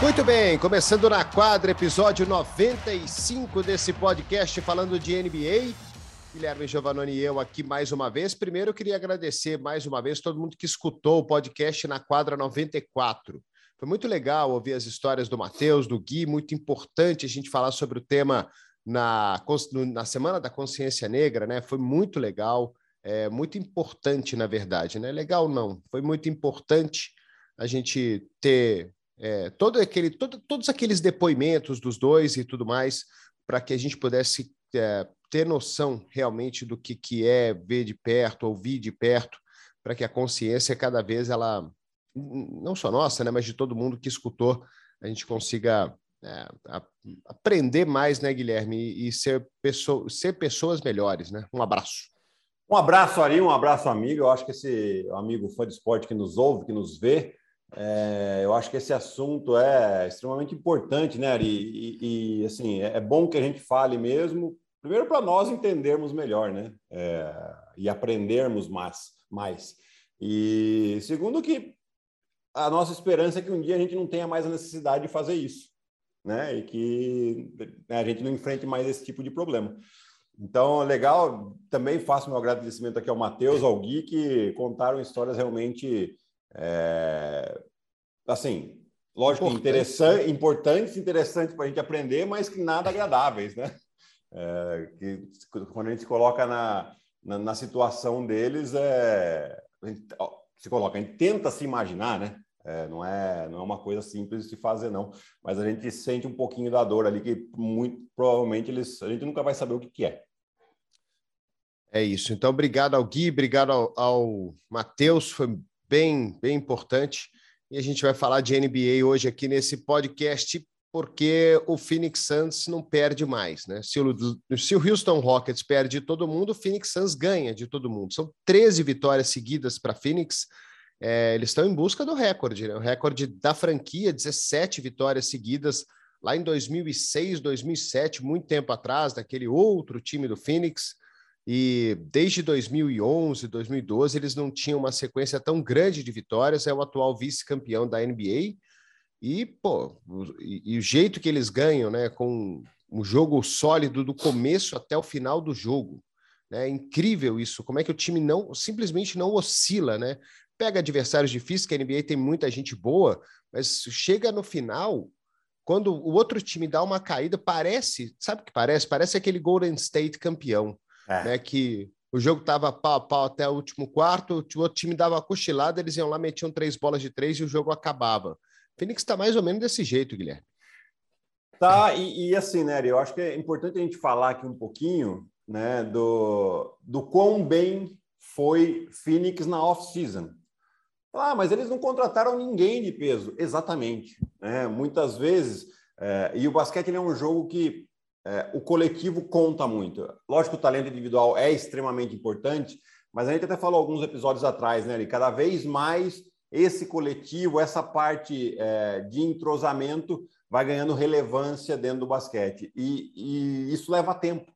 Muito bem, começando na quadra, episódio 95 desse podcast falando de NBA. Guilherme Giovannoni e eu aqui mais uma vez. Primeiro, eu queria agradecer mais uma vez todo mundo que escutou o podcast na quadra 94. Foi muito legal ouvir as histórias do Matheus, do Gui, muito importante a gente falar sobre o tema na, na Semana da Consciência Negra, né? Foi muito legal, é, muito importante, na verdade, né? Legal não, foi muito importante a gente ter é, todo aquele, todo, todos aqueles depoimentos dos dois e tudo mais, para que a gente pudesse é, ter noção realmente do que, que é ver de perto, ouvir de perto, para que a consciência cada vez ela, não só nossa, né, mas de todo mundo que escutou, a gente consiga é, a, aprender mais, né, Guilherme, e, e ser, pessoa, ser pessoas melhores, né? Um abraço. Um abraço, Ari, um abraço, amigo. Eu acho que esse amigo fã de esporte que nos ouve, que nos vê, é, eu acho que esse assunto é extremamente importante, né, Ari? E, e assim, é, é bom que a gente fale mesmo, primeiro para nós entendermos melhor, né? É, e aprendermos mais, mais. E segundo que a nossa esperança é que um dia a gente não tenha mais a necessidade de fazer isso, né? E que né, a gente não enfrente mais esse tipo de problema. Então, legal. Também faço meu agradecimento aqui ao Matheus, ao Gui, que contaram histórias realmente é, assim, lógico, Importante. interessante, importantes, interessantes para a gente aprender, mas que nada agradáveis, né? É, que quando a gente se coloca na, na, na situação deles, é, a gente, se coloca, a gente tenta se imaginar, né? É, não, é, não é uma coisa simples de se fazer, não. Mas a gente sente um pouquinho da dor ali, que muito provavelmente eles, a gente nunca vai saber o que, que é. É isso. Então, obrigado ao Gui, obrigado ao, ao Matheus, foi bem, bem importante. E a gente vai falar de NBA hoje aqui nesse podcast, porque o Phoenix Suns não perde mais, né? Se o, se o Houston Rockets perde de todo mundo, o Phoenix Suns ganha de todo mundo. São 13 vitórias seguidas para Phoenix. É, eles estão em busca do recorde, né? O recorde da franquia, 17 vitórias seguidas lá em 2006, 2007, muito tempo atrás, daquele outro time do Phoenix. E desde 2011, 2012, eles não tinham uma sequência tão grande de vitórias. É o atual vice-campeão da NBA. E, pô, e, e, o jeito que eles ganham, né? Com um jogo sólido do começo até o final do jogo. Né? É incrível isso. Como é que o time não simplesmente não oscila, né? Pega adversários difíceis, que a NBA tem muita gente boa, mas chega no final, quando o outro time dá uma caída, parece, sabe o que parece? Parece aquele Golden State campeão é. né? Que o jogo estava pau a pau até o último quarto, o outro time dava uma cochilada, eles iam lá, metiam três bolas de três e o jogo acabava. Phoenix está mais ou menos desse jeito, Guilherme. Tá, e, e, assim, né, eu acho que é importante a gente falar aqui um pouquinho né, do, do quão bem foi Phoenix na off-season. Ah, mas eles não contrataram ninguém de peso. Exatamente. Né? Muitas vezes, é, e o basquete é um jogo que é, o coletivo conta muito. Lógico o talento individual é extremamente importante, mas a gente até falou alguns episódios atrás, né? E cada vez mais esse coletivo, essa parte é, de entrosamento vai ganhando relevância dentro do basquete. E, e isso leva tempo,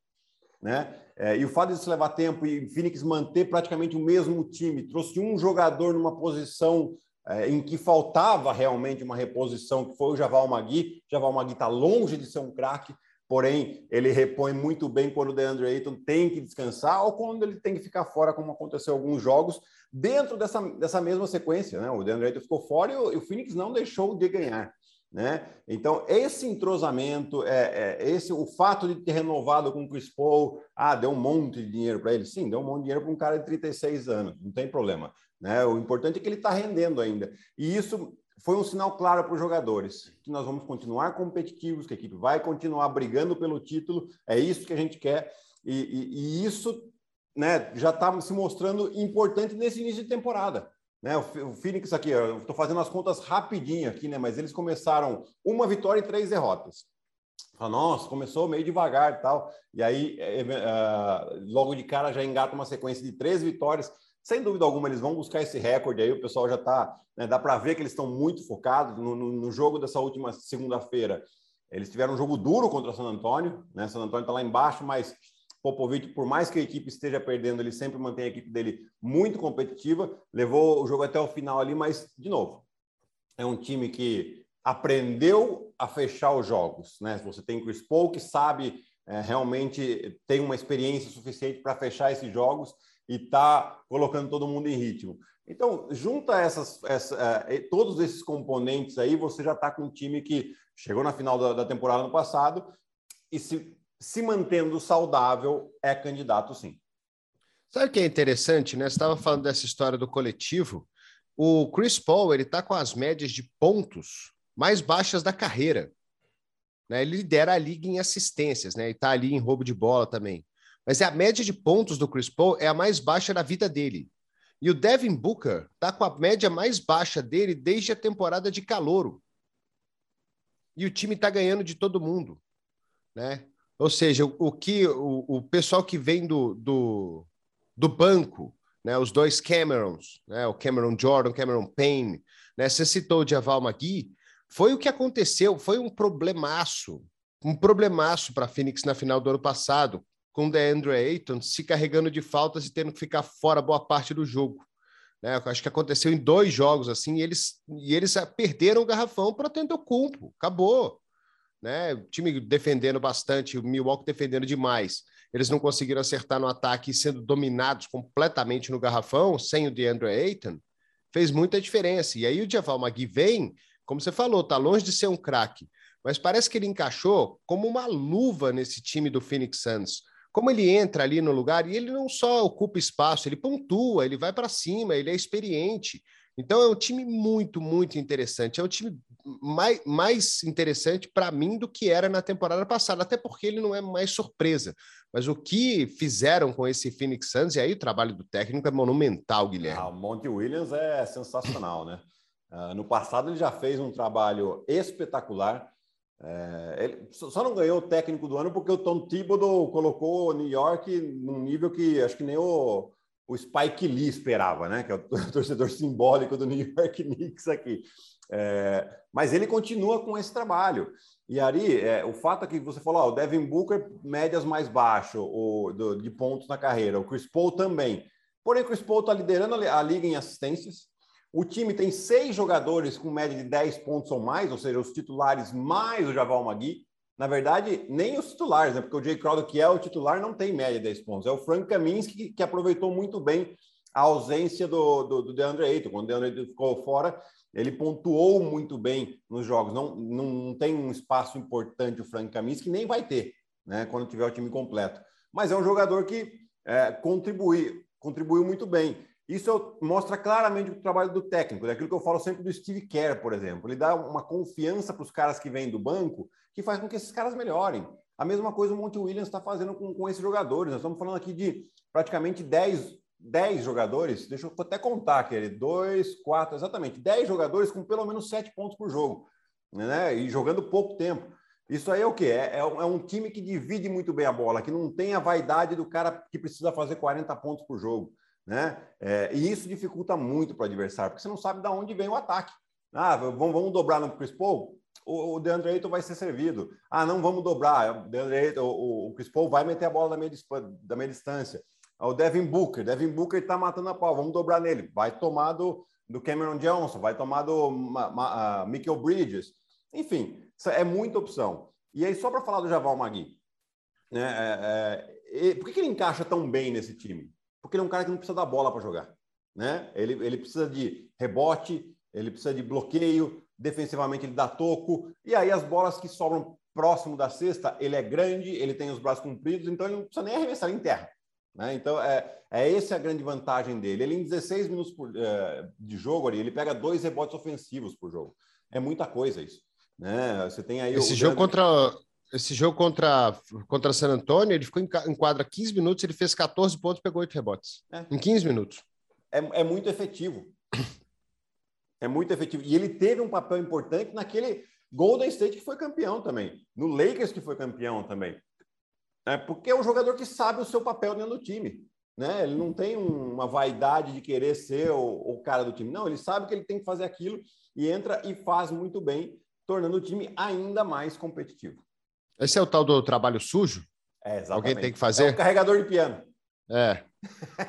né? É, e o fato disso levar tempo e Phoenix manter praticamente o mesmo time, trouxe um jogador numa posição é, em que faltava realmente uma reposição, que foi o Javal Magui. Javal Magui está longe de ser um craque, porém ele repõe muito bem quando o DeAndre Ayton tem que descansar ou quando ele tem que ficar fora, como aconteceu em alguns jogos, dentro dessa, dessa mesma sequência. Né? O DeAndre Ayton ficou fora e o, e o Phoenix não deixou de ganhar. Né? Então, esse entrosamento, é, é, esse o fato de ter renovado com o Chris Paul, ah, deu um monte de dinheiro para ele. Sim, deu um monte de dinheiro para um cara de 36 anos, não tem problema. Né? O importante é que ele está rendendo ainda. E isso foi um sinal claro para os jogadores que nós vamos continuar competitivos, que a equipe vai continuar brigando pelo título. É isso que a gente quer e, e, e isso né, já está se mostrando importante nesse início de temporada. Né, o Phoenix aqui, estou fazendo as contas rapidinho aqui, né? Mas eles começaram uma vitória e três derrotas. Nossa, começou meio devagar e tal. E aí, é, é, logo de cara, já engata uma sequência de três vitórias sem dúvida alguma, eles vão buscar esse recorde aí. O pessoal já está. Né, dá para ver que eles estão muito focados no, no, no jogo dessa última segunda-feira. Eles tiveram um jogo duro contra o San Antônio, né? San Antônio está lá embaixo, mas Popovic, por mais que a equipe esteja perdendo, ele sempre mantém a equipe dele muito competitiva. Levou o jogo até o final ali, mas, de novo, é um time que aprendeu a fechar os jogos, né? Você tem Chris Paul que sabe é, realmente tem uma experiência suficiente para fechar esses jogos e está colocando todo mundo em ritmo. Então, junta essas, essa, uh, todos esses componentes aí, você já está com um time que chegou na final da, da temporada no passado e se, se mantendo saudável, é candidato sim. Sabe o que é interessante, né? Você estava falando dessa história do coletivo. O Chris Paul ele está com as médias de pontos mais baixas da carreira. Né? Ele lidera a liga em assistências, né? E está ali em roubo de bola também. Mas é a média de pontos do Chris Paul é a mais baixa da vida dele. E o Devin Booker está com a média mais baixa dele desde a temporada de calouro. E o time está ganhando de todo mundo, né? Ou seja, o, o que o, o, pessoal que vem do, do, do banco, né? Os dois Camerons, né? O Cameron Jordan, Cameron Payne, né? Você citou o Javal McGee, foi o que aconteceu, foi um problemaço, um problemaço para Phoenix na final do ano passado, com DeAndre Ayton se carregando de faltas e tendo que ficar fora boa parte do jogo. Né? Acho que aconteceu em dois jogos assim, e eles, e eles perderam o garrafão para o Cumpo. Acabou. Né? O time defendendo bastante, o Milwaukee defendendo demais. Eles não conseguiram acertar no ataque, sendo dominados completamente no garrafão, sem o DeAndre Ayton, fez muita diferença. E aí o Javal Magui vem, como você falou, tá longe de ser um craque, mas parece que ele encaixou como uma luva nesse time do Phoenix Suns como ele entra ali no lugar e ele não só ocupa espaço, ele pontua, ele vai para cima, ele é experiente. Então é um time muito, muito interessante. É um time mais, mais interessante para mim do que era na temporada passada, até porque ele não é mais surpresa. Mas o que fizeram com esse Phoenix Suns, e aí o trabalho do técnico é monumental, Guilherme. Ah, o Monty Williams é sensacional, né? Uh, no passado ele já fez um trabalho espetacular. É, ele só não ganhou o técnico do ano porque o Tom Thibodeau colocou New York num nível que acho que nem o, o Spike Lee esperava, né? Que é o torcedor simbólico do New York Knicks aqui. É, mas ele continua com esse trabalho. E aí, é, o fato é que você falou, ó, o Devin Booker, médias mais baixo o, do, de pontos na carreira, o Chris Paul também. Porém, o Chris Paul está liderando a liga em assistências, o time tem seis jogadores com média de 10 pontos ou mais, ou seja, os titulares mais o Javal Magui. Na verdade, nem os titulares, né? Porque o Jay Crowder, que é o titular, não tem média de 10 pontos. É o Frank Kaminsky que, aproveitou muito bem a ausência do, do, do DeAndre Ayton. Quando o DeAndre Ayton ficou fora, ele pontuou muito bem nos jogos. Não, não tem um espaço importante o Frank Kaminsky, nem vai ter, né? Quando tiver o time completo. Mas é um jogador que é, contribui, contribuiu muito bem. Isso mostra claramente o trabalho do técnico, daquilo que eu falo sempre do Steve Kerr, por exemplo. Ele dá uma confiança para os caras que vêm do banco que faz com que esses caras melhorem. A mesma coisa o Monte Williams está fazendo com, com esses jogadores. Nós estamos falando aqui de praticamente 10, 10 jogadores. Deixa eu até contar aqui: 2, 4, exatamente. 10 jogadores com pelo menos 7 pontos por jogo. Né? E jogando pouco tempo. Isso aí é o quê? É, é, um é time que divide muito bem a bola, que não tem a vaidade do cara que precisa fazer 40 pontos por jogo. Né? É, e isso dificulta muito para o adversário, porque você não sabe de onde vem o ataque. Ah, vamos, vamos dobrar no Chris Paul? O, o DeAndre Ayton vai ser servido. Ah, não vamos dobrar. O, DeAndre Ayton, o, o Chris Paul vai meter a bola da meia, da meia distância. Ah, o Devin Booker. Devin Booker está matando a pau. Vamos dobrar nele. Vai tomar do, do Cameron Johnson, vai tomar do uh, Michael Bridges. Enfim, é muita opção. E aí, só para falar do Javal Magui, né, é, é, por que, que ele encaixa tão bem nesse time? Porque ele é um cara que não precisa da bola para jogar. Né? Ele, ele precisa de rebote, ele precisa de bloqueio, defensivamente ele dá toco, e aí as bolas que sobram próximo da cesta, ele é grande, ele tem os braços compridos, então ele não precisa nem arremessar em terra. Né? Então, é, é essa a grande vantagem dele. Ele, em 16 minutos por, é, de jogo, ali, ele pega dois rebotes ofensivos por jogo. É muita coisa isso. Né? Você tem aí Esse jogo contra esse jogo contra, contra San Antonio, ele ficou em, em quadra 15 minutos, ele fez 14 pontos pegou 8 rebotes. É. Em 15 minutos. É, é muito efetivo. É muito efetivo. E ele teve um papel importante naquele Golden State que foi campeão também. No Lakers que foi campeão também. É porque é um jogador que sabe o seu papel dentro do time. Né? Ele não tem uma vaidade de querer ser o, o cara do time. Não, ele sabe que ele tem que fazer aquilo e entra e faz muito bem, tornando o time ainda mais competitivo. Esse é o tal do trabalho sujo? É, exatamente. Alguém tem que fazer? É o carregador de piano. É,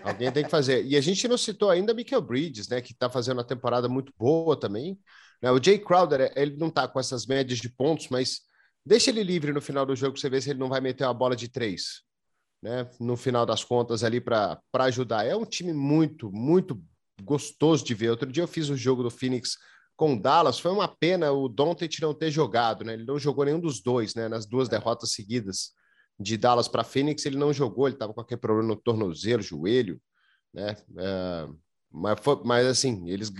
alguém tem que fazer. E a gente não citou ainda Michael Bridges, né, que está fazendo uma temporada muito boa também. Né? O Jay Crowder, ele não está com essas médias de pontos, mas deixa ele livre no final do jogo você ver se ele não vai meter uma bola de três. Né? No final das contas, ali para ajudar. É um time muito, muito gostoso de ver. Outro dia eu fiz o jogo do Phoenix com o Dallas. Foi uma pena o Doncic não ter jogado, né? Ele não jogou nenhum dos dois, né? Nas duas derrotas seguidas de Dallas para Phoenix, ele não jogou. Ele estava com aquele problema no tornozelo, joelho, né? É, mas, foi, mas assim, eles,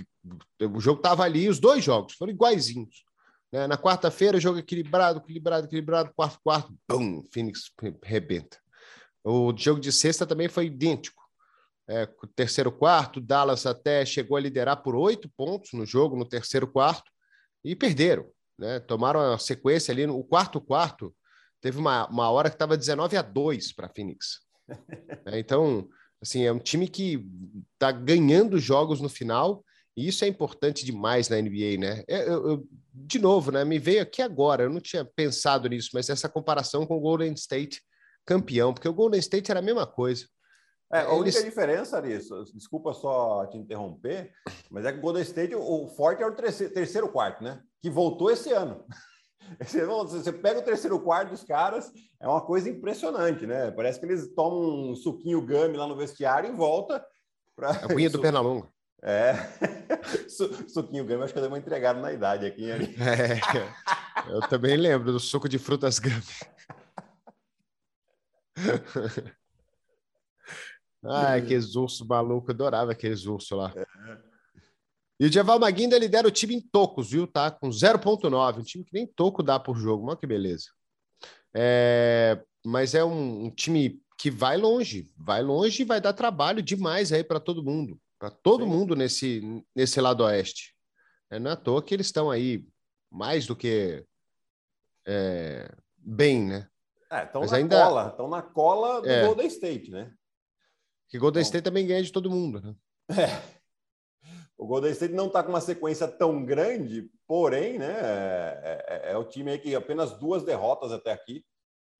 o jogo estava ali, os dois jogos foram iguaizinhos. Né? Na quarta-feira, jogo equilibrado, equilibrado, equilibrado, quarto, quarto, bum, Phoenix rebenta. O jogo de sexta também foi idêntico. É, terceiro quarto, Dallas até chegou a liderar por oito pontos no jogo, no terceiro quarto, e perderam. Né? Tomaram a sequência ali no quarto quarto. Teve uma, uma hora que estava 19 a 2 para Phoenix. é, então, Assim, é um time que está ganhando jogos no final, e isso é importante demais na NBA, né? É, eu, eu, de novo, né? Me veio aqui agora, eu não tinha pensado nisso, mas essa comparação com o Golden State campeão, porque o Golden State era a mesma coisa. É, a única Eles... diferença disso, desculpa só te interromper, mas é que o Golden State, o forte é o terceiro, terceiro quarto, né? Que voltou esse ano. Você pega o terceiro quarto dos caras, é uma coisa impressionante, né? Parece que eles tomam um suquinho gummy lá no vestiário e volta para. A cunha do Pernalonga. É. suquinho gummy, acho que eu dei uma entregada na idade aqui. É, eu também lembro do suco de frutas gummy. Ai, que urso maluco, eu adorava aqueles ursos lá. É. E o Djaval Maguinda lidera o time em tocos, viu? Tá com 0,9. Um time que nem toco dá por jogo. Olha que beleza. É, mas é um, um, time que vai longe, vai longe e vai dar trabalho demais aí para todo mundo, para todo Sim. mundo nesse, nesse lado oeste. É, não é à toa que eles estão aí mais do que é, bem, né? Estão é, na ainda... cola, estão na cola do é, Golden State, né? Que Golden então... State também ganha de todo mundo, né? É. O Golden State não está com uma sequência tão grande, porém, né, é, é, é, o time que apenas duas derrotas até aqui.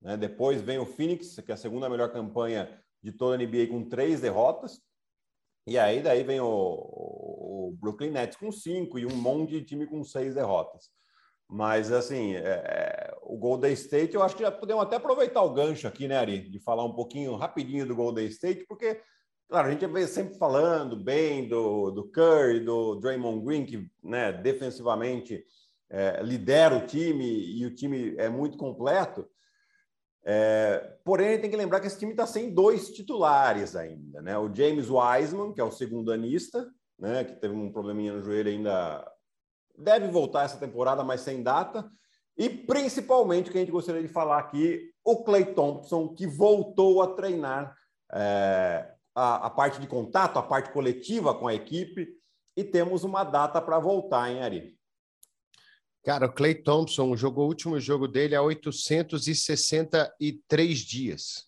Né? Depois vem o Phoenix, que é a segunda melhor campanha de toda a NBA, com três derrotas. E aí daí vem o, o Brooklyn Nets com cinco e um monte de time com seis derrotas. Mas, assim, é, é, o Golden State, eu acho que já podemos até aproveitar o gancho aqui, né, Ari? De falar um pouquinho rapidinho do Golden State, porque Claro, a gente vem sempre falando bem do, do Curry, do Draymond Green, que né, defensivamente é, lidera o time e o time é muito completo. É, porém, tem que lembrar que esse time está sem dois titulares ainda. Né? O James Wiseman, que é o segundo anista, né, que teve um probleminha no joelho ainda, deve voltar essa temporada, mas sem data. E principalmente, que a gente gostaria de falar aqui, o Clay Thompson, que voltou a treinar é, a, a parte de contato, a parte coletiva com a equipe, e temos uma data para voltar, hein, Ari? Cara, o Clay Thompson jogou o último jogo dele há 863 dias.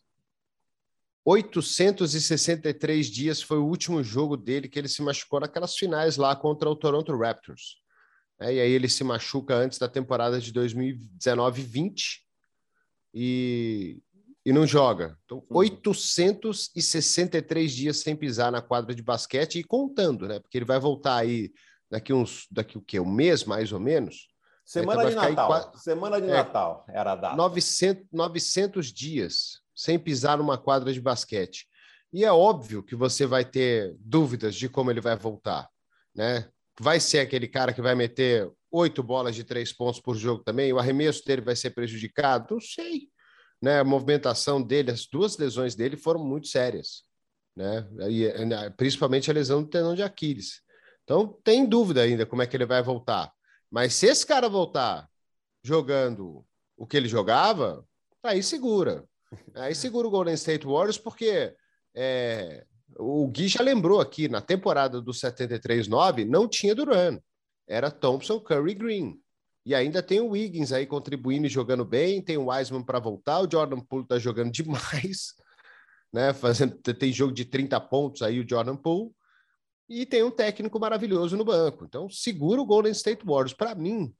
863 dias foi o último jogo dele que ele se machucou naquelas finais lá contra o Toronto Raptors. É, e aí ele se machuca antes da temporada de 2019-20 e e não joga. Então, 863 uhum. dias sem pisar na quadra de basquete e contando, né? Porque ele vai voltar aí daqui uns daqui o quê? Um mês mais ou menos. Semana então de Natal. Quatro... Semana de é, Natal era a data. 900, 900 dias sem pisar numa quadra de basquete. E é óbvio que você vai ter dúvidas de como ele vai voltar, né? Vai ser aquele cara que vai meter oito bolas de três pontos por jogo também? O arremesso dele vai ser prejudicado? Não sei né, a movimentação dele, as duas lesões dele foram muito sérias, né? E, né, principalmente a lesão do tendão de Aquiles. Então, tem dúvida ainda como é que ele vai voltar. Mas se esse cara voltar jogando o que ele jogava, aí segura. Aí segura o Golden State Warriors, porque é, o Gui já lembrou aqui, na temporada do 73-9, não tinha Duran. Era Thompson, Curry Green. E ainda tem o Wiggins aí contribuindo e jogando bem, tem o Wiseman para voltar, o Jordan Poole está jogando demais, né? Fazendo, tem jogo de 30 pontos aí o Jordan Poole. E tem um técnico maravilhoso no banco. Então, segura o Golden State Warriors. Para mim,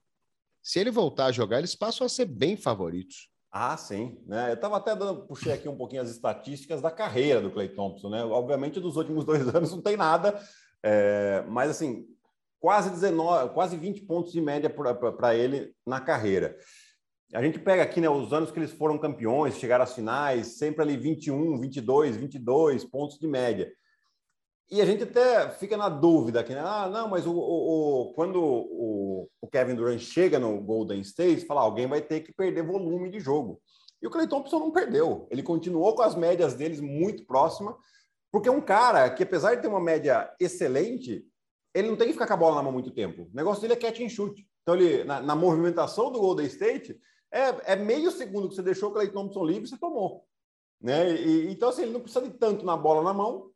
se ele voltar a jogar, eles passam a ser bem favoritos. Ah, sim. Né? Eu estava até dando, puxei aqui um pouquinho as estatísticas da carreira do Clay Thompson. Né? Obviamente, dos últimos dois anos não tem nada, é, mas assim, quase 19, quase 20 pontos de média para ele na carreira. A gente pega aqui né, os anos que eles foram campeões, chegaram às finais, sempre ali 21, 22, 22 pontos de média. E a gente até fica na dúvida aqui, né? Ah, não, mas o, o, o quando o, o, Kevin Durant chega no Golden State, fala, alguém vai ter que perder volume de jogo. E o Clay Thompson não perdeu. Ele continuou com as médias deles muito próximas, porque é um cara que, apesar de ter uma média excelente, ele não tem que ficar com a bola na mão muito tempo. O negócio dele é catch and shoot. Então, ele, na, na movimentação do Golden State, é, é, meio segundo que você deixou o Clay Thompson livre, você tomou. Né? E, então, assim, ele não precisa de tanto na bola na mão,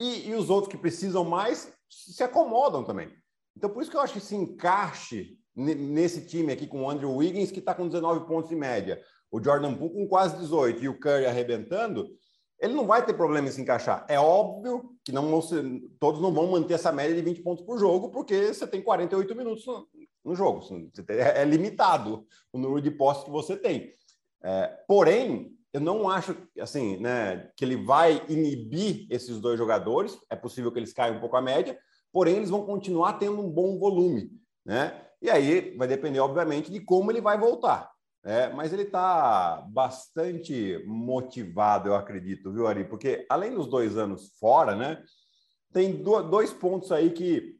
e, e os outros que precisam mais se acomodam também. Então, por isso que eu acho que se encaixe nesse time aqui com o Andrew Wiggins, que está com 19 pontos de média, o Jordan Poole com quase 18 e o Curry arrebentando, ele não vai ter problema em se encaixar. É óbvio que não todos não vão manter essa média de 20 pontos por jogo, porque você tem 48 minutos no, no jogo. É, é limitado o número de postos que você tem. É, porém, eu não acho assim, né, que ele vai inibir esses dois jogadores. É possível que eles caiam um pouco a média, porém eles vão continuar tendo um bom volume, né? E aí vai depender, obviamente, de como ele vai voltar. É, mas ele está bastante motivado, eu acredito, viu, Ari? Porque além dos dois anos fora, né? Tem dois pontos aí que,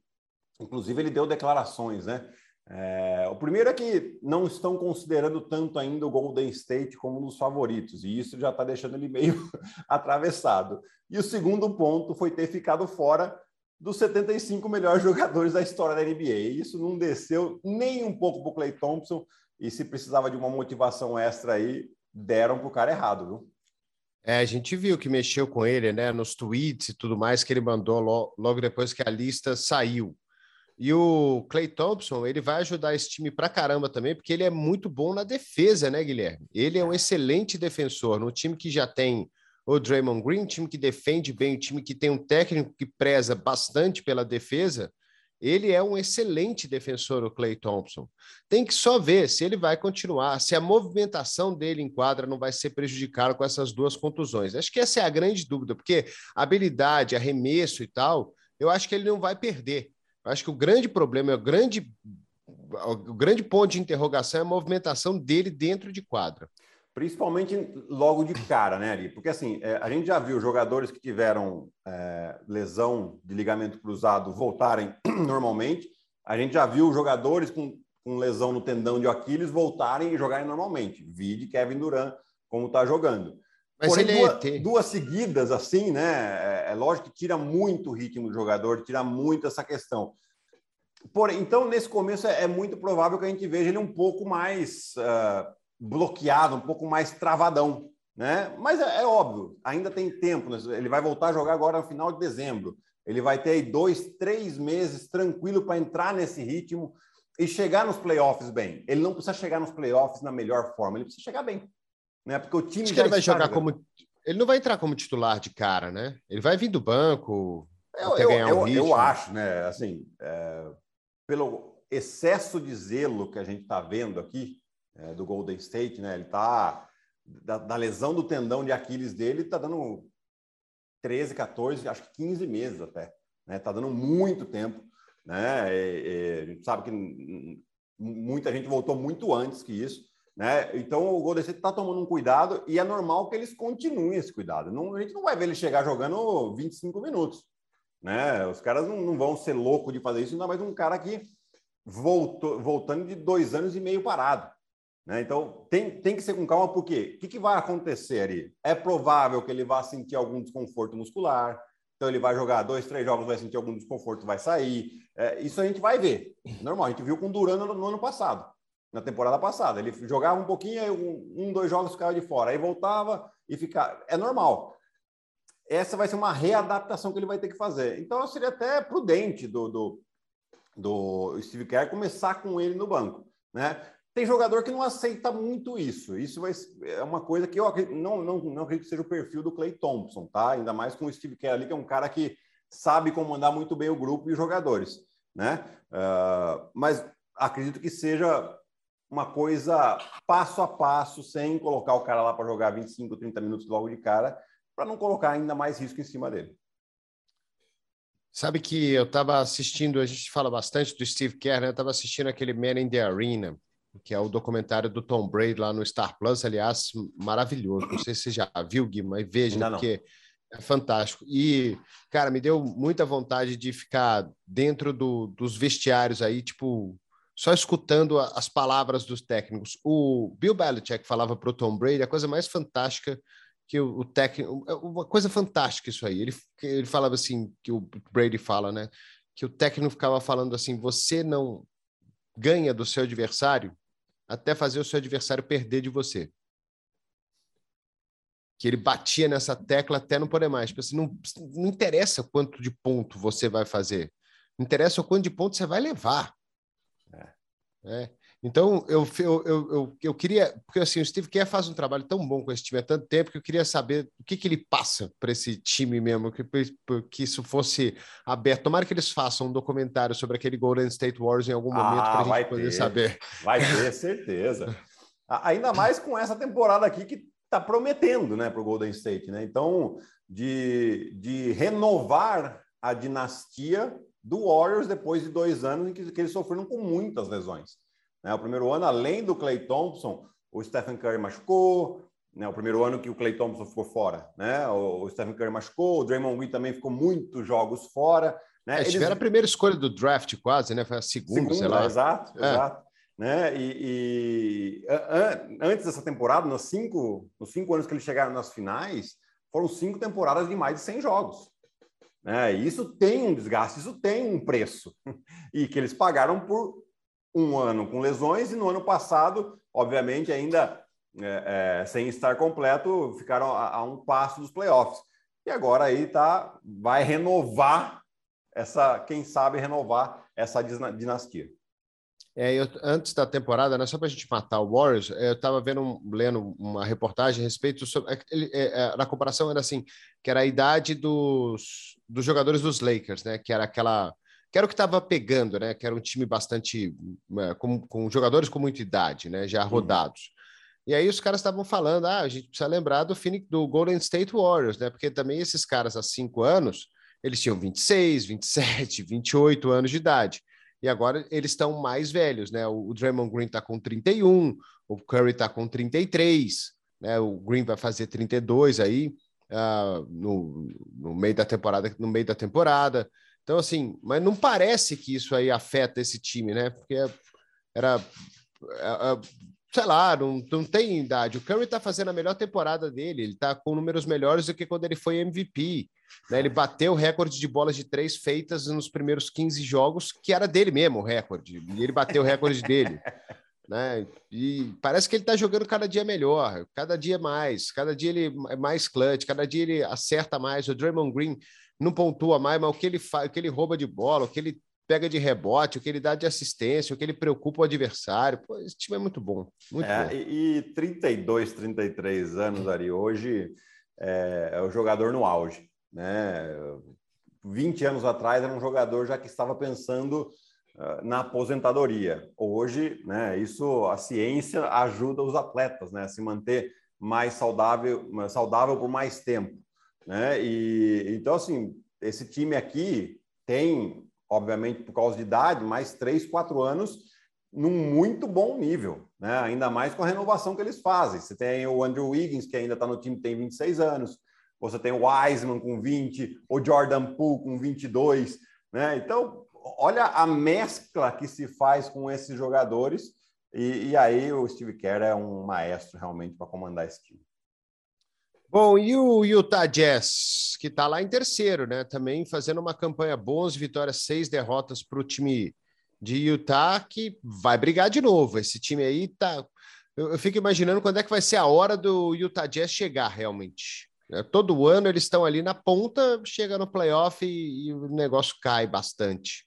inclusive, ele deu declarações, né? É, o primeiro é que não estão considerando tanto ainda o Golden State como um dos favoritos, e isso já está deixando ele meio atravessado. E o segundo ponto foi ter ficado fora dos 75 melhores jogadores da história da NBA. Isso não desceu nem um pouco para o Clay Thompson, e se precisava de uma motivação extra aí, deram para o cara errado, viu? É, a gente viu que mexeu com ele, né, nos tweets e tudo mais que ele mandou logo depois que a lista saiu. E o Clay Thompson, ele vai ajudar esse time pra caramba também, porque ele é muito bom na defesa, né, Guilherme? Ele é um excelente defensor, no time que já tem o Draymond Green, time que defende bem, time que tem um técnico que preza bastante pela defesa, ele é um excelente defensor, o Clay Thompson. Tem que só ver se ele vai continuar, se a movimentação dele em quadra não vai ser prejudicada com essas duas contusões. Acho que essa é a grande dúvida, porque habilidade, arremesso e tal, eu acho que ele não vai perder. Acho que o grande problema, o grande, o grande ponto de interrogação é a movimentação dele dentro de quadra. Principalmente logo de cara, né, Ari? Porque assim, é, a gente já viu jogadores que tiveram é, lesão de ligamento cruzado voltarem normalmente. A gente já viu jogadores com, com lesão no tendão de Aquiles voltarem e jogarem normalmente. Vide Kevin Durant, como está jogando. Mas Porém, ele duas, é duas, seguidas assim, né? É, é, lógico que tira muito o ritmo do jogador, tira muito essa questão. Porém, então, nesse começo, é, é muito provável que a gente veja ele um pouco mais uh, bloqueado, um pouco mais travadão, né? Mas é, é, óbvio, ainda tem tempo. Né? Ele vai voltar a jogar agora no final de dezembro. Ele vai ter aí dois, três meses tranquilo para entrar nesse ritmo e chegar nos playoffs bem. Ele não precisa chegar nos playoffs na melhor forma, ele precisa chegar bem né? Porque o time Acho que ele vai jogar como ele não vai entrar como titular de cara, né? Ele vai vir do banco eu, ganhar um eu, eu acho, né? Assim, é, pelo excesso de zelo que a gente está vendo aqui é, do Golden State, né? Ele está da, da, lesão do tendão de Aquiles dele, está dando 13, 14, acho que 15 meses até, né? Está dando muito tempo, né? E, e, a gente sabe que muita gente voltou muito antes que isso. Né? Então o Golden State está tomando um cuidado e é normal que eles continuem esse cuidado. Não, a gente não vai ver ele chegar jogando 25 minutos. Né? Os caras não, não vão ser loucos de fazer isso, ainda mais um cara que voltou, voltando de dois anos e meio parado. Né? Então tem, tem que ser com calma, porque o que, que vai acontecer ali? É provável que ele vá sentir algum desconforto muscular, então ele vai jogar dois, três jogos, vai sentir algum desconforto, vai sair. É, isso a gente vai ver. Normal, a gente viu com o Duran no, no ano passado na temporada passada. Ele jogava um pouquinho, aí um, dois jogos ficava de fora, aí voltava e ficava. É normal. Essa vai ser uma readaptação que ele vai ter que fazer. Então, seria até prudente do, do, do Steve Kerr começar com ele no banco. Né? Tem jogador que não aceita muito isso. Isso vai, é uma coisa que eu não, não, não acredito que seja o perfil do Clay Thompson, tá? Ainda mais com o Steve Kerr ali, que é um cara que sabe comandar muito bem o grupo e os jogadores, né? Uh, mas acredito que seja uma coisa passo a passo, sem colocar o cara lá para jogar 25, 30 minutos logo de cara, para não colocar ainda mais risco em cima dele. Sabe que eu estava assistindo, a gente fala bastante do Steve Kerr, né? Eu estava assistindo aquele Man in the Arena, que é o documentário do Tom Brady lá no Star Plus, aliás, maravilhoso. Não sei se você já viu, Gui, mas veja, não, porque é fantástico. E, cara, me deu muita vontade de ficar dentro do, dos vestiários aí, tipo, só escutando as palavras dos técnicos. O Bill Belichick falava para o Tom Brady a coisa mais fantástica que o, o técnico. É uma coisa fantástica isso aí. Ele, ele falava assim, que o Brady fala, né? Que o técnico ficava falando assim: você não ganha do seu adversário até fazer o seu adversário perder de você. Que ele batia nessa tecla até não poder mais. Assim, não, não interessa quanto de ponto você vai fazer, interessa o quanto de ponto você vai levar. É. Então, eu, eu, eu, eu, queria, porque assim, o Steve Kerr faz um trabalho tão bom com esse time há tanto tempo que eu queria saber o que, que ele passa para esse time mesmo, que, que isso fosse aberto. Tomara que eles façam um documentário sobre aquele Golden State Warriors em algum momento ah, para a gente poder ter. saber. Vai ter, certeza. Ainda mais com essa temporada aqui que está prometendo né, para o Golden State. Né? Então, de, de renovar a dinastia do Warriors depois de dois anos em que, que eles sofreram com muitas lesões. Né? O primeiro ano, além do Clay Thompson, o Stephen Curry machucou, né? o primeiro ano que o Clay Thompson ficou fora, né? o Stephen Curry machucou, o Draymond Green também ficou muitos jogos fora. Né? É, Eles tiveram a primeira escolha do draft quase, né? Foi a segunda, segunda sei lá. Exato, é. exato. Né? E, e antes dessa temporada, nos cinco, nos cinco anos que eles chegaram nas finais, foram cinco temporadas de mais de 100 jogos. Né? Isso tem um desgaste, isso tem um preço. E que eles pagaram por um ano com lesões e no ano passado, obviamente, ainda é, é, sem estar completo, ficaram a, a, um passo dos playoffs. E agora aí tá, vai renovar essa, quem sabe renovar essa dinastia. É, eu, antes da temporada, né, só para a gente matar o Warriors, eu estava vendo, lendo uma reportagem a respeito sobre. É, ele, é, é, na comparação era assim, que era a idade dos, dos jogadores dos Lakers, né? Que era aquela que era o que estava pegando, né? Que era um time bastante é, com, com, jogadores com muita idade, né? Já rodados. Uhum. E aí os caras estavam falando, ah, a gente precisa lembrar do Phoenix, do Golden State Warriors, né? Porque também esses caras há cinco anos, eles tinham 26, 27, 28 anos de idade. E agora eles estão mais velhos, né? O, Draymond Green está com 31, o Curry está com 33, né? O Green vai fazer 32 aí uh, no, no meio da temporada, no meio da temporada. Então, assim, mas não parece que isso aí afeta esse time, né? Porque era, é, é, sei lá, não, não tem idade. O Curry tá fazendo a melhor temporada dele, ele tá com números melhores do que quando ele foi MVP. Né? Ele bateu o recorde de bolas de três feitas nos primeiros 15 jogos, que era dele mesmo o recorde, e ele bateu o recorde dele. Né? E parece que ele está jogando cada dia melhor, cada dia mais, cada dia ele é mais clutch, cada dia ele acerta mais. O Draymond Green não pontua mais, mas o que ele faz, o que ele rouba de bola, o que ele pega de rebote, o que ele dá de assistência, o que ele preocupa o adversário. Pô, esse time é muito bom. Muito é, bom. E, e 32, 33 anos, Ari, hoje é, é, o jogador no auge. Né? 20 anos atrás era um jogador já que estava pensando uh, na aposentadoria. Hoje, né, isso a ciência ajuda os atletas né, a se manter mais saudável, saudável por mais tempo. Né? E então assim, esse time aqui tem, obviamente, por causa de idade, mais três, quatro anos num muito bom nível, né? Ainda mais com a renovação que eles fazem. Você tem o Andrew Wiggins, que ainda está no time, tem 26 anos. Você tem o Wiseman com 20, o Jordan Poole com 22, né? Então, olha a mescla que se faz com esses jogadores. E, e aí o Steve Kerr é um maestro realmente para comandar esse time. Bom, e o Utah Jazz, que está lá em terceiro, né? Também fazendo uma campanha boa, vitórias, seis derrotas para o time de Utah, que vai brigar de novo. Esse time aí tá. Eu, eu, fico imaginando quando é que vai ser a hora do Utah Jazz chegar realmente. É, todo ano eles estão ali na ponta, chega no playoff e, e o negócio cai bastante.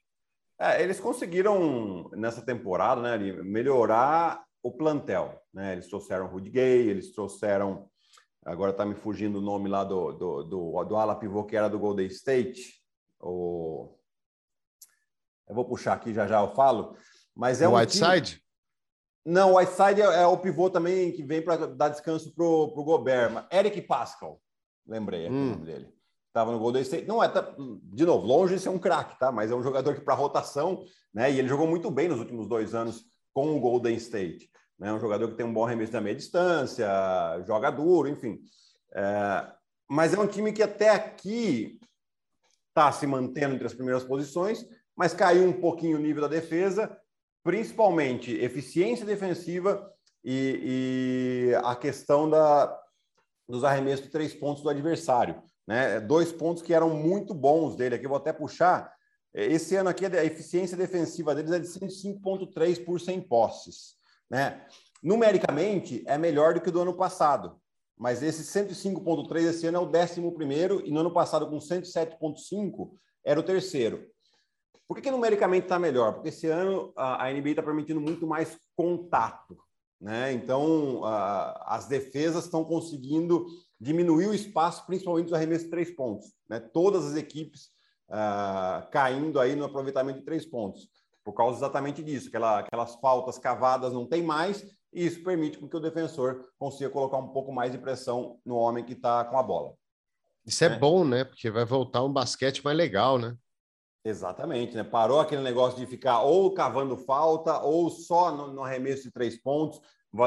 É, eles conseguiram nessa temporada, né, melhorar o plantel. Né? Eles trouxeram Rudy Gay, eles trouxeram agora está me fugindo o nome lá do, do, do, do ala pivô que era do Golden State. O... Eu vou puxar aqui, já já eu falo. Mas é o um Whiteside? Time... Não, o Whiteside é, é, o pivô também que vem para dar descanso para o Gobert. Eric Pascal, lembrei hum. o nome dele. estava no Golden State. Não é, tá, de novo, longe de ser um craque, tá? Mas é um jogador que para rotação, né? E ele jogou muito bem nos últimos dois anos com o Golden State. Né? Um jogador que tem um bom arremesso da meia distância, joga duro, enfim. É, mas é um time que até aqui está se mantendo entre as primeiras posições, mas caiu um pouquinho o nível da defesa, principalmente eficiência defensiva e, e a questão da, dos arremessos de três pontos do adversário. Né? Dois pontos que eram muito bons dele. Aqui vou até puxar. Esse ano aqui a eficiência defensiva deles é de 105,3 por 100 posses. Né? Numericamente é melhor do que do ano passado, mas esse 105,3 esse ano é o décimo primeiro e no ano passado com 107,5 era o terceiro. Por que, que numericamente está melhor? Porque esse ano a, NBA está permitindo muito mais contato. Né? Então, as defesas estão conseguindo diminuir o espaço, principalmente dos arremessos de três pontos. Né? Todas as equipes uh, caindo aí no aproveitamento de três pontos, por causa exatamente disso. Aquela, aquelas faltas cavadas não tem mais, e isso permite que o defensor consiga colocar um pouco mais de pressão no homem que está com a bola. Isso é, é bom, né? Porque vai voltar um basquete mais legal, né? Exatamente, né? Parou aquele negócio de ficar ou cavando falta ou só no, no arremesso de três pontos.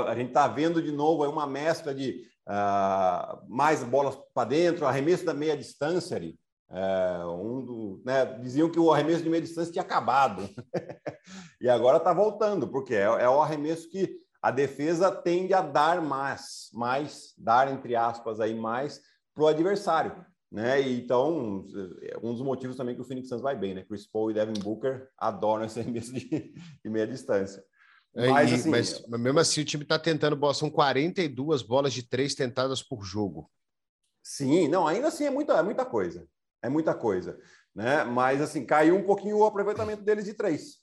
A gente está vendo de novo uma mescla de uh, mais bolas para dentro, arremesso da meia distância ali. Uh, um do, né? Diziam que o arremesso de meia distância tinha acabado. e agora está voltando, porque é, é, o arremesso que a defesa tende a dar mais, mais, dar entre aspas aí mais para o adversário. Né? E, então, é um dos motivos também que o Phoenix Suns vai bem, né? Chris Paul e Devin Booker adoram esse arremesso de, de meia distância. É, mas, assim, mas, mesmo assim, o time está tentando, são 42 bolas de três tentadas por jogo. Sim, não, ainda assim é muita, é muita coisa. É muita coisa. Né? Mas assim, caiu um pouquinho o aproveitamento deles de três.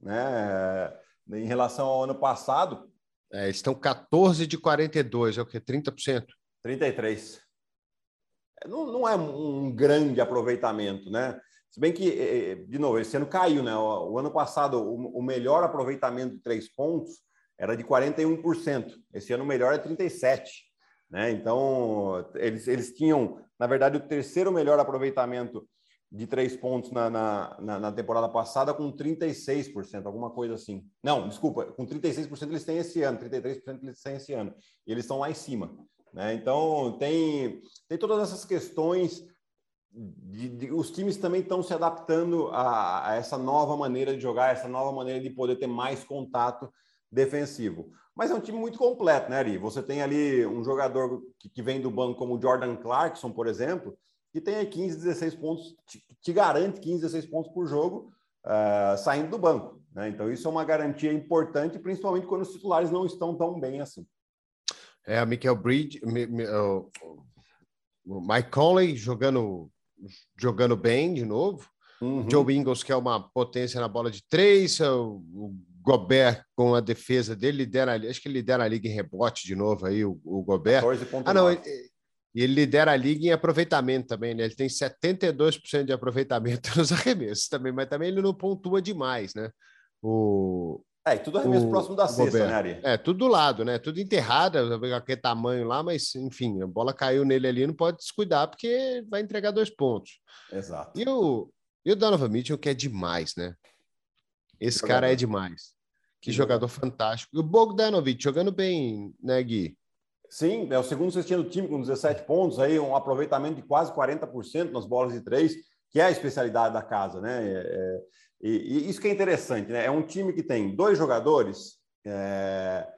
Né? Em relação ao ano passado. É, estão 14 de 42, é o que? 30%? 33 não, não é um grande aproveitamento, né? Se bem que, eh, eh, de novo, esse ano caiu, né? O, ano passado, o, melhor aproveitamento de três pontos era de 41%. Esse ano o melhor é 37%. Né? Então, eles, eles tinham, na verdade, o terceiro melhor aproveitamento de três pontos na, na, na, temporada passada com 36%, alguma coisa assim. Não, desculpa, com 36% eles têm esse ano, 33% eles têm esse ano. E eles estão lá em cima. Né? Então, tem, tem todas essas questões. De, de, os times também estão se adaptando a, a, essa nova maneira de jogar, essa nova maneira de poder ter mais contato defensivo. Mas é um time muito completo, né, Ari? Você tem ali um jogador que, que vem do banco, como o Jordan Clarkson, por exemplo, que tem aí 15, 16 pontos, te, te garante 15, 16 pontos por jogo uh, saindo do banco. Né? Então, isso é uma garantia importante, principalmente quando os titulares não estão tão bem assim. É, a Michael Bridge, o Mike Conley jogando, jogando bem de novo. Uhum. Joe Ingles, que é uma potência na bola de três. O Gobert, com a defesa dele, lidera, acho que ele lidera a liga em rebote de novo aí, o, o Gobert. Ah, não, ele, ele lidera a liga em aproveitamento também, né? Ele tem 72% de aproveitamento nos arremessos também, mas também ele não pontua demais, né? O, é, e tudo arremesso o, próximo da cesta, né, Ari? É, tudo do lado, né? Tudo enterrado, aquele tamanho lá, mas enfim, a bola caiu nele ali, não pode descuidar, porque vai entregar dois pontos. Exato. E o, e o Donovan Mitchell, que é demais, né? Esse cara é demais. Que, jogador, fantástico. E o Bogdanovic jogando bem, né, Gui? Sim, é o segundo cestinha do time com 17 pontos, aí um aproveitamento de quase 40% nas bolas de três, que é a especialidade da casa, né? É, é e, e, isso que é interessante, né? É um time que tem dois jogadores. É...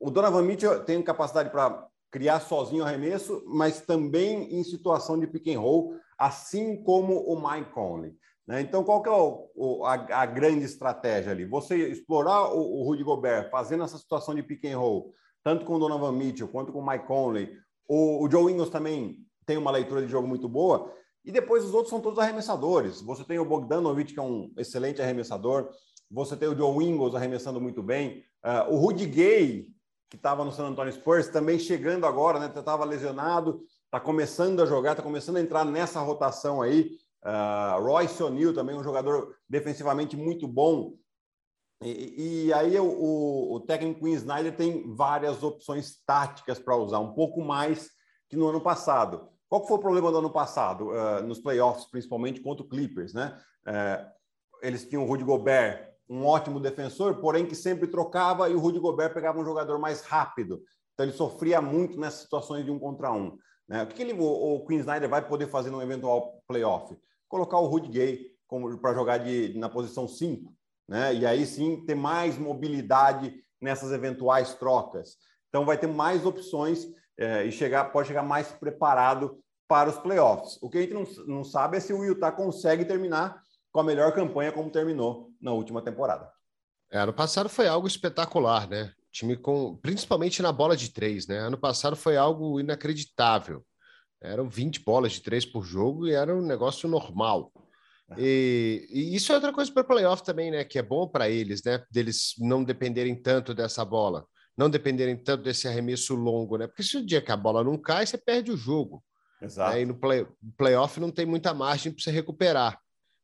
O Donovan Mitchell tem capacidade para criar sozinho o arremesso, mas também em situação de pick and roll, assim como o Mike Conley. Né? Então, qual que é o, o, a, a, grande estratégia ali? Você explorar o, o Rudy Gobert fazendo essa situação de pick and roll, tanto com o Donovan Mitchell quanto com o Mike Conley. O, o Joe Ingles também tem uma leitura de jogo muito boa. E depois os outros são todos arremessadores. Você tem o Bogdanovic, que é um excelente arremessador. Você tem o Joe Ingles arremessando muito bem. Uh, o Rudy Gay, que estava no San Antonio Spurs, também chegando agora, né? Estava lesionado, está começando a jogar, está começando a entrar nessa rotação aí. Uh, Royce O'Neal também um jogador defensivamente muito bom. E, e aí o, o, o técnico Queen Snyder tem várias opções táticas para usar, um pouco mais que no ano passado. Qual foi o problema do ano passado, uh, nos playoffs, principalmente contra o Clippers, né? Uh, eles tinham o Rudy Gobert, um ótimo defensor, porém que sempre trocava e o Rudy Gobert pegava um jogador mais rápido. Então ele sofria muito nessas situações de um contra um. Né? O que, que ele, o, o Queen Snyder vai poder fazer num eventual playoff? Colocar o Rudy Gay para jogar de, na posição 5, né? E aí sim ter mais mobilidade nessas eventuais trocas. Então vai ter mais opções é, e chegar, pode chegar mais preparado para os playoffs. O que a gente não, não sabe é se o Utah consegue terminar com a melhor campanha como terminou na última temporada. É, ano passado foi algo espetacular, né? Time com, principalmente na bola de três, né? Ano passado foi algo inacreditável. Eram 20 bolas de três por jogo e era um negócio normal. E, e, isso é outra coisa para playoff também, né? Que é bom para eles, né? Deles não dependerem tanto dessa bola, não dependerem tanto desse arremesso longo, né? Porque se o dia que a bola não cai, você perde o jogo. Exato. Né? E no play, playoff não tem muita margem para você recuperar.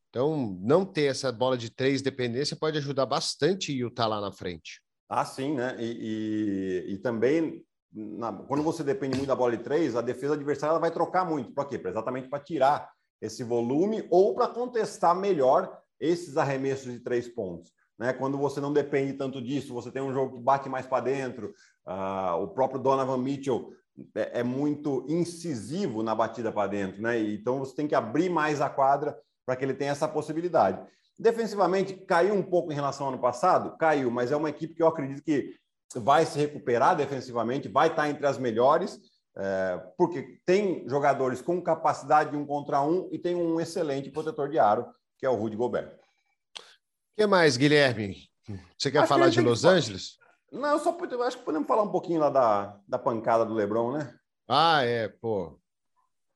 Então, não ter essa bola de três dependência pode ajudar bastante o Utah lá na frente. Ah, sim, né? E, e, e também, na, quando você depende muito da bola de três, a defesa adversária vai trocar muito. Para quê? Pra exatamente para tirar esse volume ou para contestar melhor esses arremessos de três pontos. Né? Quando você não depende tanto disso, você tem um jogo que bate mais para dentro. Uh, o próprio Donovan Mitchell é, é muito incisivo na batida para dentro, né? Então você tem que abrir mais a quadra para que ele tenha essa possibilidade. Defensivamente, caiu um pouco em relação ao ano passado? Caiu, mas é uma equipe que eu acredito que vai se recuperar defensivamente, vai estar entre as melhores, é, porque tem jogadores com capacidade de um contra um e tem um excelente protetor de aro, que é o Rudy Gobert. O que mais, Guilherme? Você quer acho falar que de Los Angeles? Não, só acho que podemos falar um pouquinho lá da, da pancada do Lebron, né? Ah, é, pô.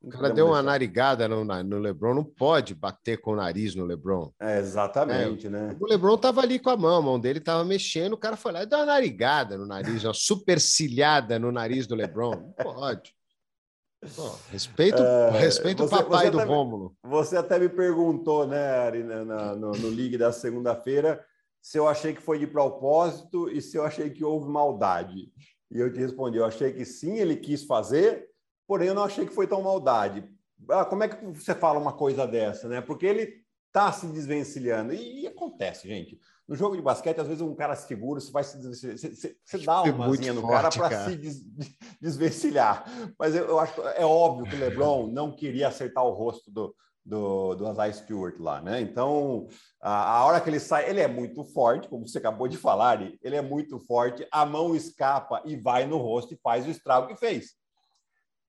O cara deu uma deixar. narigada no, no Lebron, não pode bater com o nariz no Lebron. É, exatamente, é, né? O Lebron tava ali com a mão, a mão dele tava mexendo, o cara foi lá e deu uma narigada no nariz, uma supercilhada no nariz do Lebron. Não pode. Pô, respeito é, respeito você, o papai do Rômulo. Você até me perguntou, né, Ari, no, no, no League da segunda-feira, se eu achei que foi de propósito e se eu achei que houve maldade. E eu te respondi, eu achei que sim, ele quis fazer, porém eu não achei que foi tão maldade. Ah, como é que você fala uma coisa dessa, né? Porque ele está se desvencilhando. E, e, acontece, gente. No jogo de basquete, às vezes um cara se segura, você vai se desvencilhar. Você, você, dá uma no forte, cara para se des, desvencilhar. Mas eu, eu, acho é óbvio que o LeBron não queria acertar o rosto do, do, do Isaiah Stewart lá, né? Então, a, a, hora que ele sai, ele é muito forte, como você acabou de falar, ele é muito forte, a mão escapa e vai no rosto e faz o estrago que fez.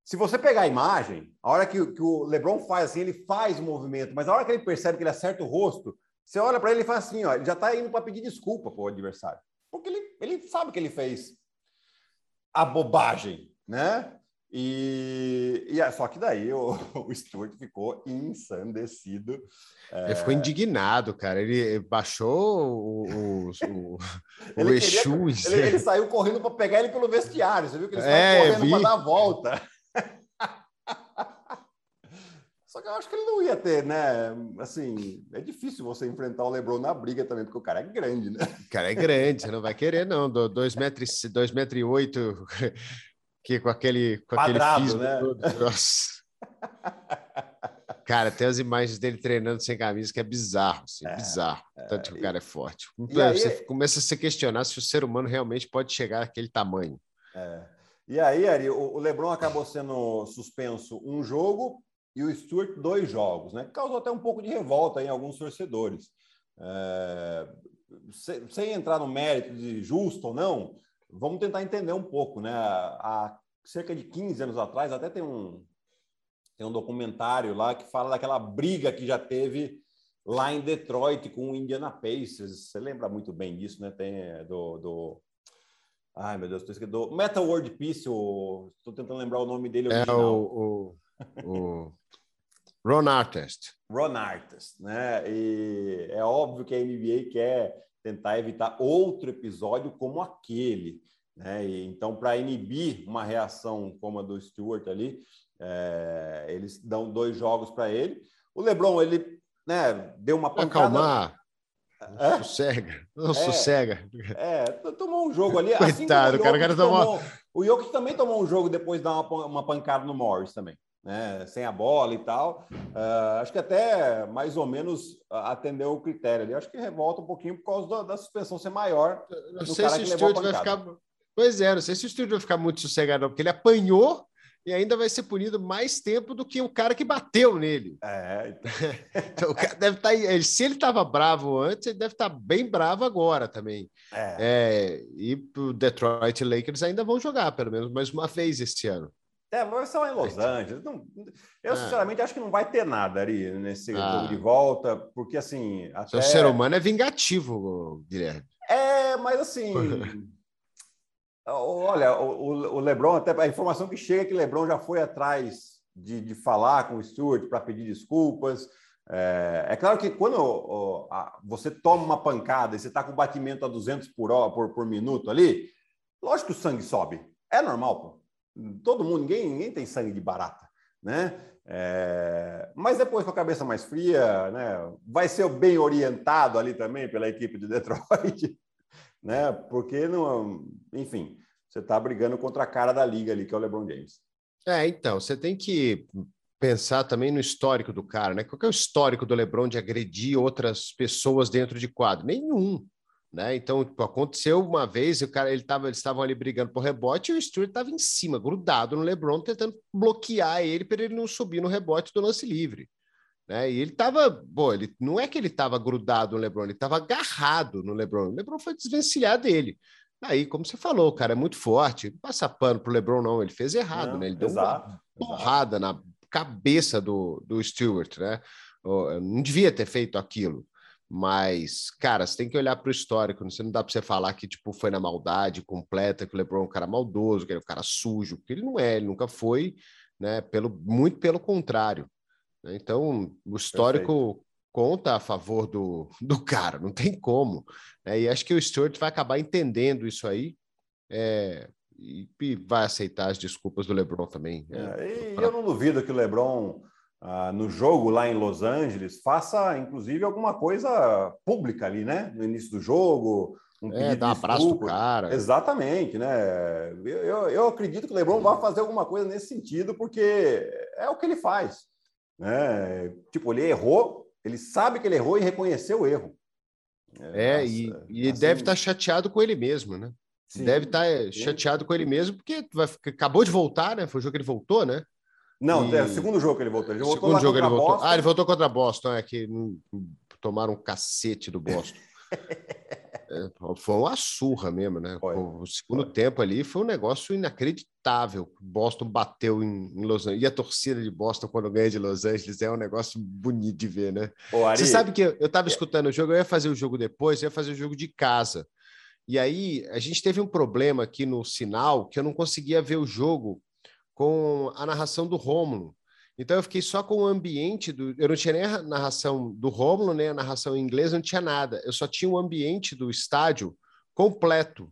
Se você pegar a imagem, a hora que, que o LeBron faz assim, ele faz o movimento, mas a hora que ele percebe que ele acerta o rosto, você olha para ele e faz assim, ó, ele já está indo para pedir desculpa para o adversário. Porque ele, ele sabe que ele fez a bobagem, né? E, e só que daí o, o Stuart ficou ensandecido. Ele é... ficou indignado, cara. Ele baixou o, o, o, ele o Exu. Ele, ele, saiu correndo para pegar ele pelo vestiário. Você viu que ele saiu é, correndo para dar a volta. Só que eu acho que ele não ia ter, né? Assim, é difícil você enfrentar o LeBron na briga também, porque o cara é grande, né? O cara é grande, você não vai querer, não. Dois metros, dois metros e oito, que com aquele, com Quadrado, aquele né? Todo. Nossa. Cara, tem as imagens dele treinando sem camisa que é bizarro, assim, é, bizarro. É, Tanto que o cara é forte. Você aí, começa a se questionar se o ser humano realmente pode chegar àquele tamanho. É. E aí, Ari, o LeBron acabou sendo suspenso um jogo e o Stuart dois jogos, né? Causou até um pouco de revolta em alguns torcedores. É... Sem entrar no mérito de justo ou não, vamos tentar entender um pouco, né? Há cerca de 15 anos atrás, até tem um, tem um documentário lá que fala daquela briga que já teve lá em Detroit com o Indiana Pacers. Você lembra muito bem disso, né? Tem é, do, do Ai, meu Deus, estou esquecendo. Metal World Peace, estou tentando lembrar o nome dele. Original. É o, o, o Ron Artest. Ron Artest, né? E é óbvio que a NBA quer tentar evitar outro episódio como aquele. Né? E, então, para inibir uma reação como a do Stewart ali, é, eles dão dois jogos para ele. O LeBron, ele né, deu uma pancada. Acalmar. É? Sossega, não é, sossega. É, tomou um jogo ali. Assim Coitado, assim cara, o cara tomou... tomou... O Jokic também tomou um jogo depois de dar uma, uma pancada no Morris também. Né, sem a bola e tal. Uh, acho que até mais ou menos atendeu o critério ali. Acho que revolta um pouquinho por causa da, da suspensão ser maior. Não sei se o Stewart vai ficar. Pois é, não sei se o Stewart vai ficar muito sossegado, porque ele apanhou e ainda vai ser punido mais tempo do que o cara que bateu nele. É. então, o cara deve estar. Tá, se ele estava bravo antes, ele deve estar tá bem bravo agora também. É. é e o Detroit Lakers ainda vão jogar, pelo menos mais uma vez esse ano. É, vai ser lá em Los Angeles. Não, eu, é. sinceramente, acho que não vai ter nada ali nesse ah. jogo de volta, porque assim. Até... O ser humano é vingativo, Guilherme. É, mas assim. Olha, o, o LeBron, até a informação que chega é que o LeBron já foi atrás de, de falar com o Stewart para pedir desculpas. É, é, claro que quando ó, a, você toma uma pancada e você está com batimento a 200 por, hora, por, por minuto ali, lógico que o sangue sobe. É normal, pô. Todo mundo, ninguém, ninguém tem sangue de barata, né? É, mas depois com a cabeça mais fria, né? Vai ser bem orientado ali também pela equipe de Detroit né? Porque não, enfim, você está brigando contra a cara da liga ali, que é o LeBron James. É, então, você tem que pensar também no histórico do cara, né? Qual é o histórico do LeBron de agredir outras pessoas dentro de quadro? Nenhum. Né? Então, tipo, aconteceu uma vez, o cara, ele tava, eles estavam ali brigando por rebote e o Stewart estava em cima, grudado no LeBron, tentando bloquear ele para ele não subir no rebote do lance livre. Né? E ele estava, bom, ele não é que ele estava grudado no LeBron, ele estava agarrado no LeBron. O LeBron foi desvencilhar dele. Aí, como você falou, o cara é muito forte. Não passa pano pro LeBron, não. Ele fez errado, não, né? Ele exato, deu uma porrada exato. na cabeça do, do Stewart, né? Não devia ter feito aquilo. Mas, cara, você tem que olhar para o histórico. Você não dá para você falar que tipo foi na maldade completa, que o LeBron é um cara maldoso, que ele é um cara sujo, porque ele não é, ele nunca foi, né? Pelo muito pelo contrário. Né? Então, o histórico Perfeito. conta a favor do, do cara, não tem como. Né? E acho que o Stuart vai acabar entendendo isso aí é, e, e, vai aceitar as desculpas do LeBron também. Né? É, e pra... eu não duvido que o LeBron, ah, no jogo lá em Los Angeles, faça inclusive alguma coisa pública ali, né? No início do jogo. Um é, dar um abraço pro cara. Exatamente, né? Eu, eu, acredito que o LeBron vai fazer alguma coisa nesse sentido, porque é o que ele faz. Né? Tipo, ele errou, ele sabe que ele errou e reconheceu o erro. É, Nossa, e, e assim... deve estar tá chateado com ele mesmo, né? Sim, deve estar tá eh, chateado com ele mesmo, porque vai, acabou de voltar, né? Foi o jogo que ele voltou, né? Não, e... é o segundo jogo que ele voltou. Ele voltou segundo jogo ele voltou. Boston. Ah, ele voltou contra a Boston, é que tomaram um cacete do Boston. É, foi uma surra mesmo, né? Foi, o segundo foi. tempo ali foi um negócio inacreditável. Boston bateu em, em, Los Angeles. E a torcida de Boston, quando ganha de Los Angeles, é um negócio bonito de ver, né? Ô, Ari, Você sabe que eu estava é escutando o jogo, eu ia fazer o jogo depois, eu ia fazer o jogo de casa. E aí a gente teve um problema aqui no sinal que eu não conseguia ver o jogo com a narração do Rômulo. Então eu fiquei só com o ambiente do. Eu não tinha nem a narração do Rômulo, nem a narração em inglês, não tinha nada. Eu só tinha o ambiente do estádio completo.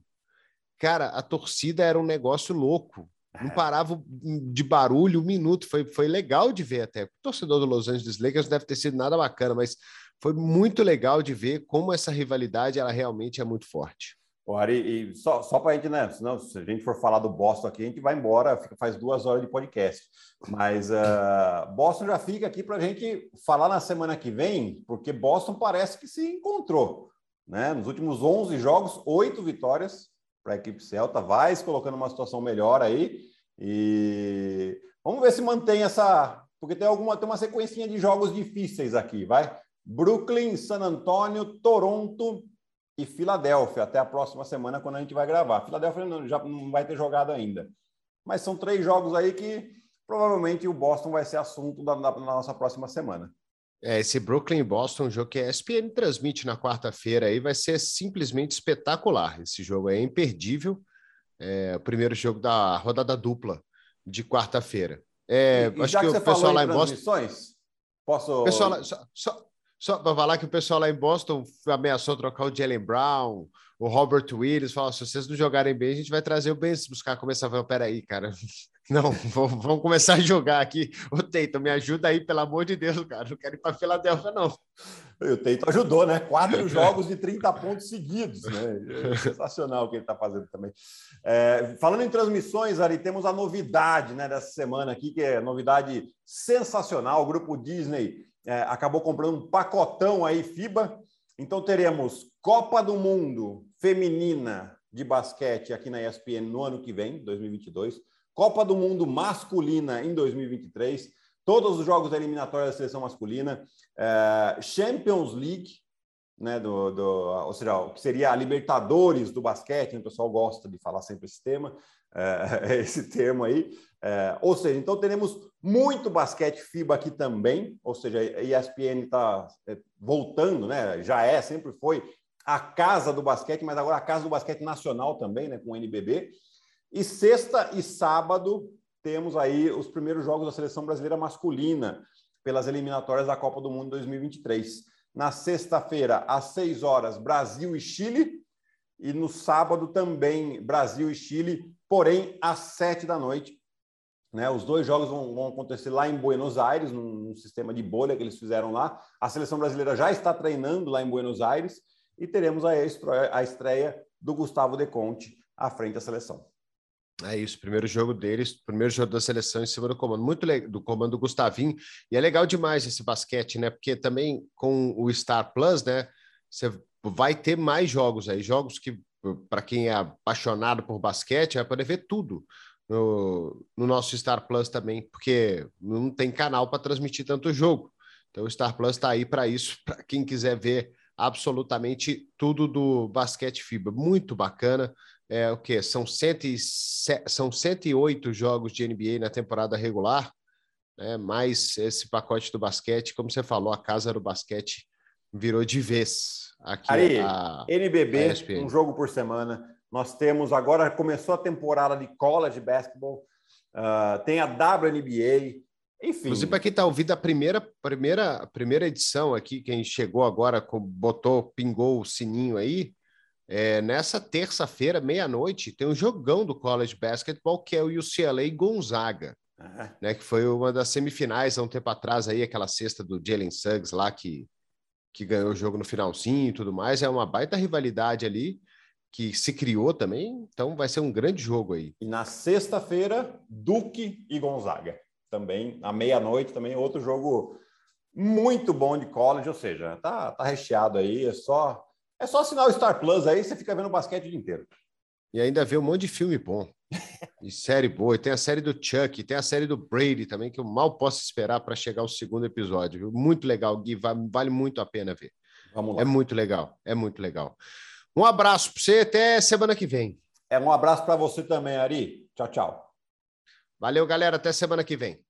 Cara, a torcida era um negócio louco. Não é. parava de barulho um minuto. Foi, foi legal de ver até. O torcedor do Los Angeles Lakers não deve ter sido nada bacana, mas foi muito legal de ver como essa rivalidade ela realmente é muito forte. Ari, e só, só para a gente, né? Senão, se a gente for falar do Boston aqui, a gente vai embora, fica, faz duas horas de podcast. Mas uh, Boston já fica aqui para a gente falar na semana que vem, porque Boston parece que se encontrou. Né? Nos últimos 11 jogos, oito vitórias para a equipe Celta, vai se colocando numa situação melhor aí. E vamos ver se mantém essa. Porque tem alguma tem uma sequência de jogos difíceis aqui, vai? Brooklyn, San Antonio, Toronto, e Filadélfia até a próxima semana, quando a gente vai gravar. Filadélfia não, já não vai ter jogado ainda. Mas são três jogos aí que provavelmente o Boston vai ser assunto da, da, da nossa próxima semana. É, esse Brooklyn e Boston, jogo que a ESPN transmite na quarta-feira aí, vai ser simplesmente espetacular. Esse jogo é imperdível. É o primeiro jogo da rodada dupla de quarta-feira. É, e, acho que, que o pessoal lá em Boston. Posso. Pessoal, só, só, só para falar que o pessoal lá em Boston ameaçou trocar o Jalen Brown, o Robert Williams, falou: se vocês não jogarem bem, a gente vai trazer o Ben buscar começar a falar, peraí, cara. Não, vamos começar a jogar aqui. Ô, Teito, me ajuda aí, pelo amor de Deus, cara. Não quero ir para Filadélfia, não. o Teito ajudou, né? Quatro jogos de 30 pontos seguidos, né? É sensacional o que ele está fazendo também. É, falando em transmissões, Ari, temos a novidade né, dessa semana aqui, que é novidade sensacional. O grupo Disney é, acabou comprando um pacotão aí, FIBA. Então teremos Copa do Mundo Feminina de basquete aqui na ESPN no ano que vem, 2022. Copa do Mundo masculina em 2023 todos os jogos da eliminatória da seleção masculina, é, Champions League, né, do, do, ou seja, o que seria a Libertadores do basquete, né, o pessoal gosta de falar sempre esse tema, é, esse termo aí. É, ou seja, então teremos muito basquete FIBA aqui também, ou seja, a ESPN está é, voltando, né? Já é, sempre foi a casa do basquete, mas agora a casa do basquete nacional também, né? Com o NBB. E sexta e sábado temos aí os primeiros jogos da seleção brasileira masculina pelas eliminatórias da Copa do Mundo 2023. Na sexta-feira, às 6 horas, Brasil e Chile. E no sábado também Brasil e Chile, porém às 7 da noite. Né, os dois jogos vão, vão, acontecer lá em Buenos Aires, num, num, sistema de bolha que eles fizeram lá. A seleção brasileira já está treinando lá em Buenos Aires e teremos a estreia, a estreia do Gustavo De Conte à frente da seleção. É isso, primeiro jogo deles, primeiro jogo da seleção em cima do comando, muito legal, do comando do Gustavinho, e é legal demais esse basquete, né? Porque também com o Star Plus, né? Você vai ter mais jogos aí, jogos que, para quem é apaixonado por basquete, vai poder ver tudo no, no nosso Star Plus também, porque não tem canal para transmitir tanto jogo. Então o Star Plus está aí para isso, para quem quiser ver absolutamente tudo do basquete FIBA. Muito bacana é, o que são, cento e, são 108 jogos de NBA na temporada regular, né? mais esse pacote do basquete, como você falou, a casa do basquete virou de vez aqui. Aí, a, NBB, a um jogo por semana. Nós temos agora começou a temporada de college basketball, uh, tem a WNBA, enfim. Inclusive, para quem está ouvindo a primeira, primeira, primeira edição aqui, quem chegou agora, botou, pingou o sininho aí, é, nessa terça-feira, meia-noite, tem um jogão do college basketball que é o UCLA Gonzaga, uhum. né? Que foi uma das semifinais há um tempo atrás aí, aquela cesta do Jalen Suggs lá que, que ganhou o jogo no finalzinho e tudo mais. É uma baita rivalidade ali que se criou também, então vai ser um grande jogo aí. E na sexta-feira, Duque e Gonzaga. Também, à meia-noite, também outro jogo muito bom de college, ou seja, tá, tá recheado aí, é só é só assinar o Star Plus aí, você fica vendo basquete o dia inteiro. E ainda vê um monte de filme bom. E série boa. E tem a série do Chuck, tem a série do Brady também, que eu mal posso esperar para chegar ao segundo episódio. Viu? Muito legal, Gui. Vale muito a pena ver. Vamos lá. É muito legal. É muito legal. Um abraço para você, até semana que vem. É um abraço para você também, Ari. Tchau, tchau. Valeu, galera. Até semana que vem.